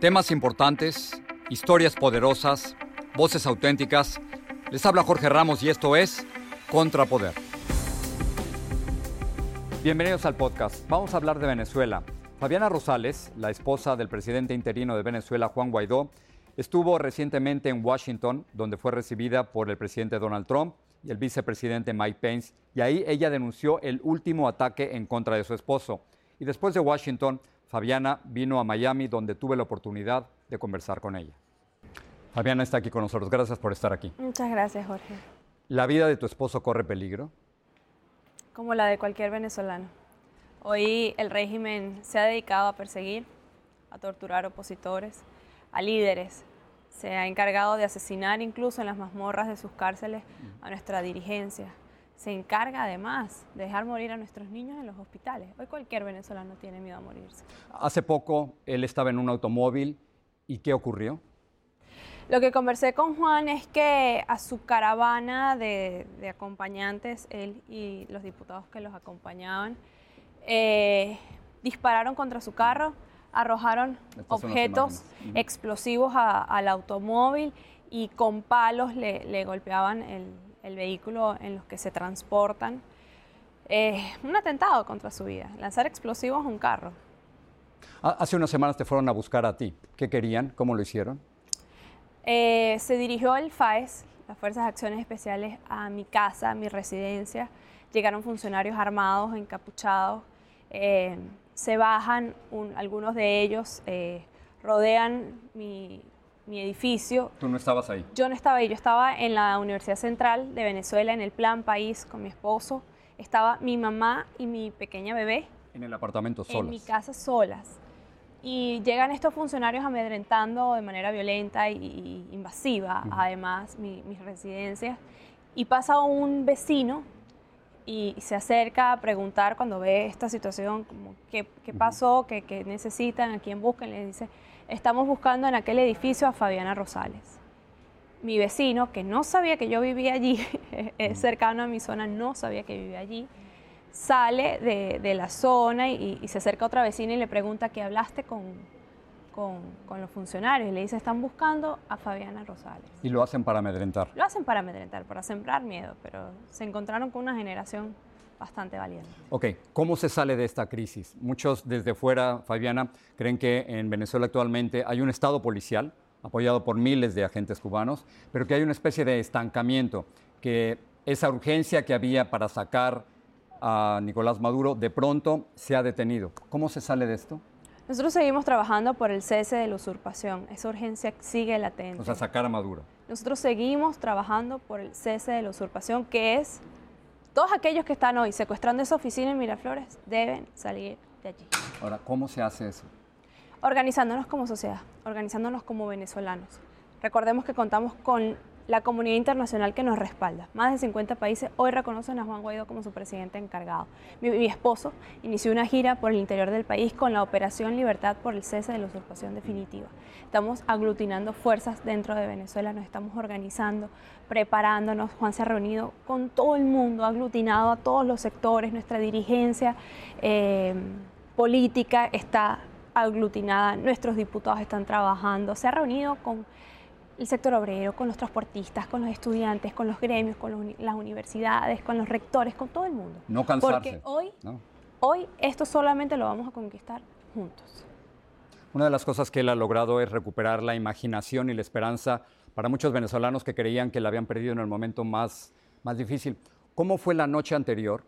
Temas importantes, historias poderosas, voces auténticas. Les habla Jorge Ramos y esto es Contrapoder. Bienvenidos al podcast. Vamos a hablar de Venezuela. Fabiana Rosales, la esposa del presidente interino de Venezuela, Juan Guaidó, estuvo recientemente en Washington, donde fue recibida por el presidente Donald Trump y el vicepresidente Mike Pence, y ahí ella denunció el último ataque en contra de su esposo. Y después de Washington, Fabiana vino a Miami donde tuve la oportunidad de conversar con ella. Fabiana está aquí con nosotros. Gracias por estar aquí. Muchas gracias, Jorge. ¿La vida de tu esposo corre peligro? Como la de cualquier venezolano. Hoy el régimen se ha dedicado a perseguir, a torturar opositores, a líderes. Se ha encargado de asesinar incluso en las mazmorras de sus cárceles a nuestra dirigencia se encarga además de dejar morir a nuestros niños en los hospitales. Hoy cualquier venezolano tiene miedo a morirse. Hace poco él estaba en un automóvil y ¿qué ocurrió? Lo que conversé con Juan es que a su caravana de, acompañantes, él y los diputados que los acompañaban, eh, dispararon contra su carro, arrojaron objetos explosivos al automóvil y con palos le golpeaban el, el vehículo en los que se transportan. un atentado contra su vida, lanzar explosivos a un carro. Hace unas semanas te fueron a buscar a ti. ¿Qué querían? ¿Cómo lo hicieron? Eh, se dirigió el FAES, las Fuerzas de Acciones Especiales, a mi casa, a mi residencia. Llegaron funcionarios armados, encapuchados. Eh, se bajan, algunos de ellos eh, rodean mi, mi edificio. ¿Tú no estabas ahí? Yo no estaba ahí, yo estaba en la Universidad Central de Venezuela, en el Plan País, con mi esposo. Estaba mi mamá y mi pequeña bebé. En el apartamento solas. En mi casa solas. Y llegan estos funcionarios amedrentando de manera violenta y, invasiva, además, mis residencias. Y pasa un vecino y se acerca a preguntar cuando ve esta situación, como, ¿qué, pasó? ¿Qué, ¿Qué, necesitan? ¿A quién buscan? Le dice, estamos buscando en aquel edificio a Fabiana Rosales. Mi vecino, que no sabía que yo vivía allí, es cercano a mi zona, no sabía que vivía allí, sale de, la zona y, se acerca a otra vecina y le pregunta qué hablaste con, con, los funcionarios. Y le dice, están buscando a Fabiana Rosales. ¿Y lo hacen para amedrentar? Lo hacen para amedrentar, para sembrar miedo, pero se encontraron con una generación bastante valiente. Ok, ¿cómo se sale de esta crisis? Muchos desde fuera, Fabiana, creen que en Venezuela actualmente hay un Estado policial apoyado por miles de agentes cubanos, pero que hay una especie de estancamiento, que esa urgencia que había para sacar a Nicolás Maduro de pronto se ha detenido. ¿Cómo se sale de esto? Nosotros seguimos trabajando por el cese de la usurpación. Esa urgencia sigue latente. O sea, sacar a Maduro. Nosotros seguimos trabajando por el cese de la usurpación, que es todos aquellos que están hoy secuestrando esa oficina en Miraflores deben salir de allí. Ahora, ¿cómo se hace eso? Organizándonos como sociedad, organizándonos como venezolanos. Recordemos que contamos con la comunidad internacional que nos respalda. Más de 50 países hoy reconocen a Juan Guaidó como su presidente encargado. Mi, esposo inició una gira por el interior del país con la Operación Libertad por el cese de la usurpación definitiva. Estamos aglutinando fuerzas dentro de Venezuela, nos estamos organizando, preparándonos. Juan se ha reunido con todo el mundo, ha aglutinado a todos los sectores, nuestra dirigencia eh, política está aglutinada, nuestros diputados están trabajando, se ha reunido con el sector obrero, con los transportistas, con los estudiantes, con los gremios, con los, las universidades, con los rectores, con todo el mundo. No cansarse. Porque hoy, no. hoy esto solamente lo vamos a conquistar juntos. Una de las cosas que él ha logrado es recuperar la imaginación y la esperanza para muchos venezolanos que creían que la habían perdido en el momento más, más difícil. ¿Cómo fue la noche anterior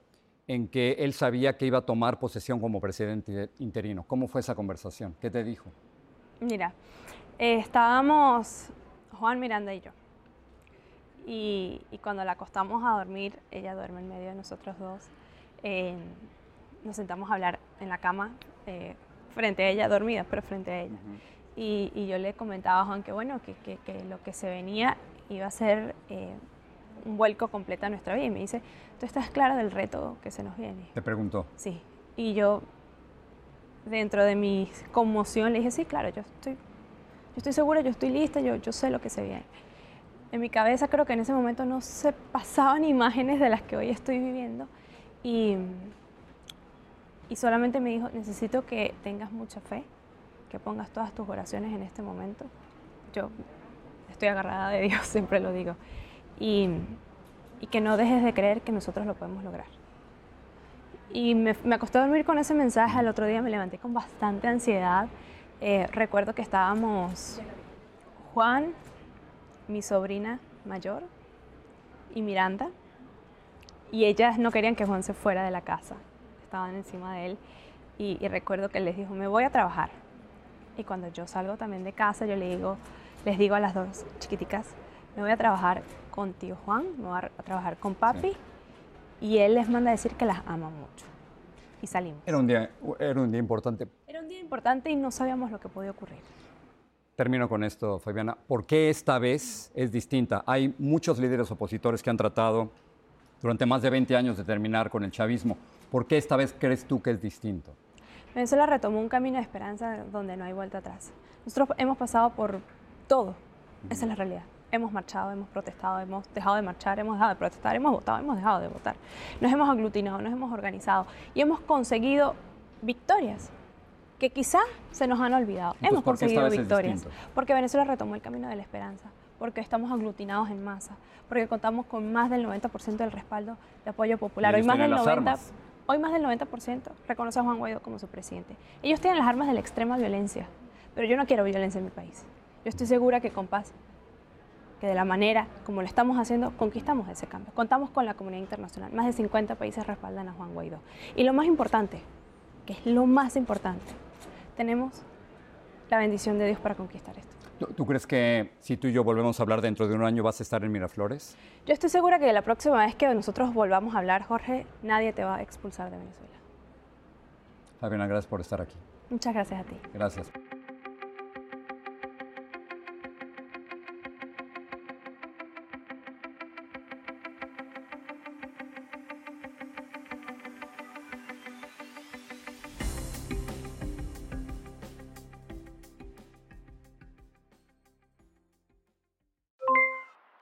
en que él sabía que iba a tomar posesión como presidente interino? ¿Cómo fue esa conversación? ¿Qué te dijo? Mira, eh, estábamos Juan Miranda y yo. Y, y, cuando la acostamos a dormir, ella duerme en medio de nosotros dos, eh, nos sentamos a hablar en la cama, eh, frente a ella, dormida, pero frente a ella. Uh -huh. y, y, yo le comentaba a Juan que, bueno, que, que, que lo que se venía iba a ser eh, un vuelco completo a nuestra vida. Y me dice, ¿tú estás clara del reto que se nos viene? ¿Te preguntó? Sí. Y yo, dentro de mi conmoción, le dije, sí, claro, yo estoy yo estoy segura, yo estoy lista, yo, yo sé lo que se viene. En mi cabeza creo que en ese momento no se pasaban imágenes de las que hoy estoy viviendo y, y solamente me dijo, necesito que tengas mucha fe, que pongas todas tus oraciones en este momento. Yo estoy agarrada de Dios, siempre lo digo, y, y que no dejes de creer que nosotros lo podemos lograr. Y me, me acosté a dormir con ese mensaje, al otro día me levanté con bastante ansiedad, eh, recuerdo que estábamos Juan, mi sobrina mayor, y Miranda, y ellas no querían que Juan se fuera de la casa, estaban encima de él, y, y recuerdo que les dijo, me voy a trabajar. Y cuando yo salgo también de casa, yo le digo, les digo a las dos chiquiticas, me voy a trabajar con tío Juan, me voy a trabajar con papi, sí. y él les manda a decir que las ama mucho y salimos. Era un día, era un día importante. Importante y no sabíamos lo que podía ocurrir. Termino con esto, Fabiana. ¿Por qué esta vez es distinta? Hay muchos líderes opositores que han tratado durante más de 20 años de terminar con el chavismo. ¿Por qué esta vez crees tú que es distinto? Venezuela retomó un camino de esperanza donde no hay vuelta atrás. Nosotros hemos pasado por todo. Esa es la realidad hemos marchado, hemos protestado, hemos dejado de marchar, hemos dejado de protestar, hemos votado, hemos dejado de votar. Nos hemos aglutinado, nos hemos organizado y hemos conseguido victorias que quizá se nos han olvidado. Entonces, hemos conseguido victorias porque Venezuela retomó el camino de la esperanza, porque estamos aglutinados en masa, porque contamos con más del 90% del respaldo de apoyo popular. Hoy más del 90 Hoy más del 90% reconoce a Juan Guaidó como su presidente. Ellos tienen las armas de la extrema violencia, pero yo no quiero violencia en mi país. Yo estoy segura que con paz que de la manera como lo estamos haciendo conquistamos ese cambio. Contamos con la comunidad internacional. Más de 50 países respaldan a Juan Guaidó. Y lo más importante, que es lo más importante, tenemos la bendición de Dios para conquistar esto. ¿Tú crees que si tú y yo volvemos a hablar dentro de un año vas a estar en Miraflores? Yo estoy segura que la próxima vez que nosotros volvamos a hablar, Jorge, nadie te va a expulsar de Venezuela. Fabiana, gracias por estar aquí. Muchas gracias a ti. Gracias.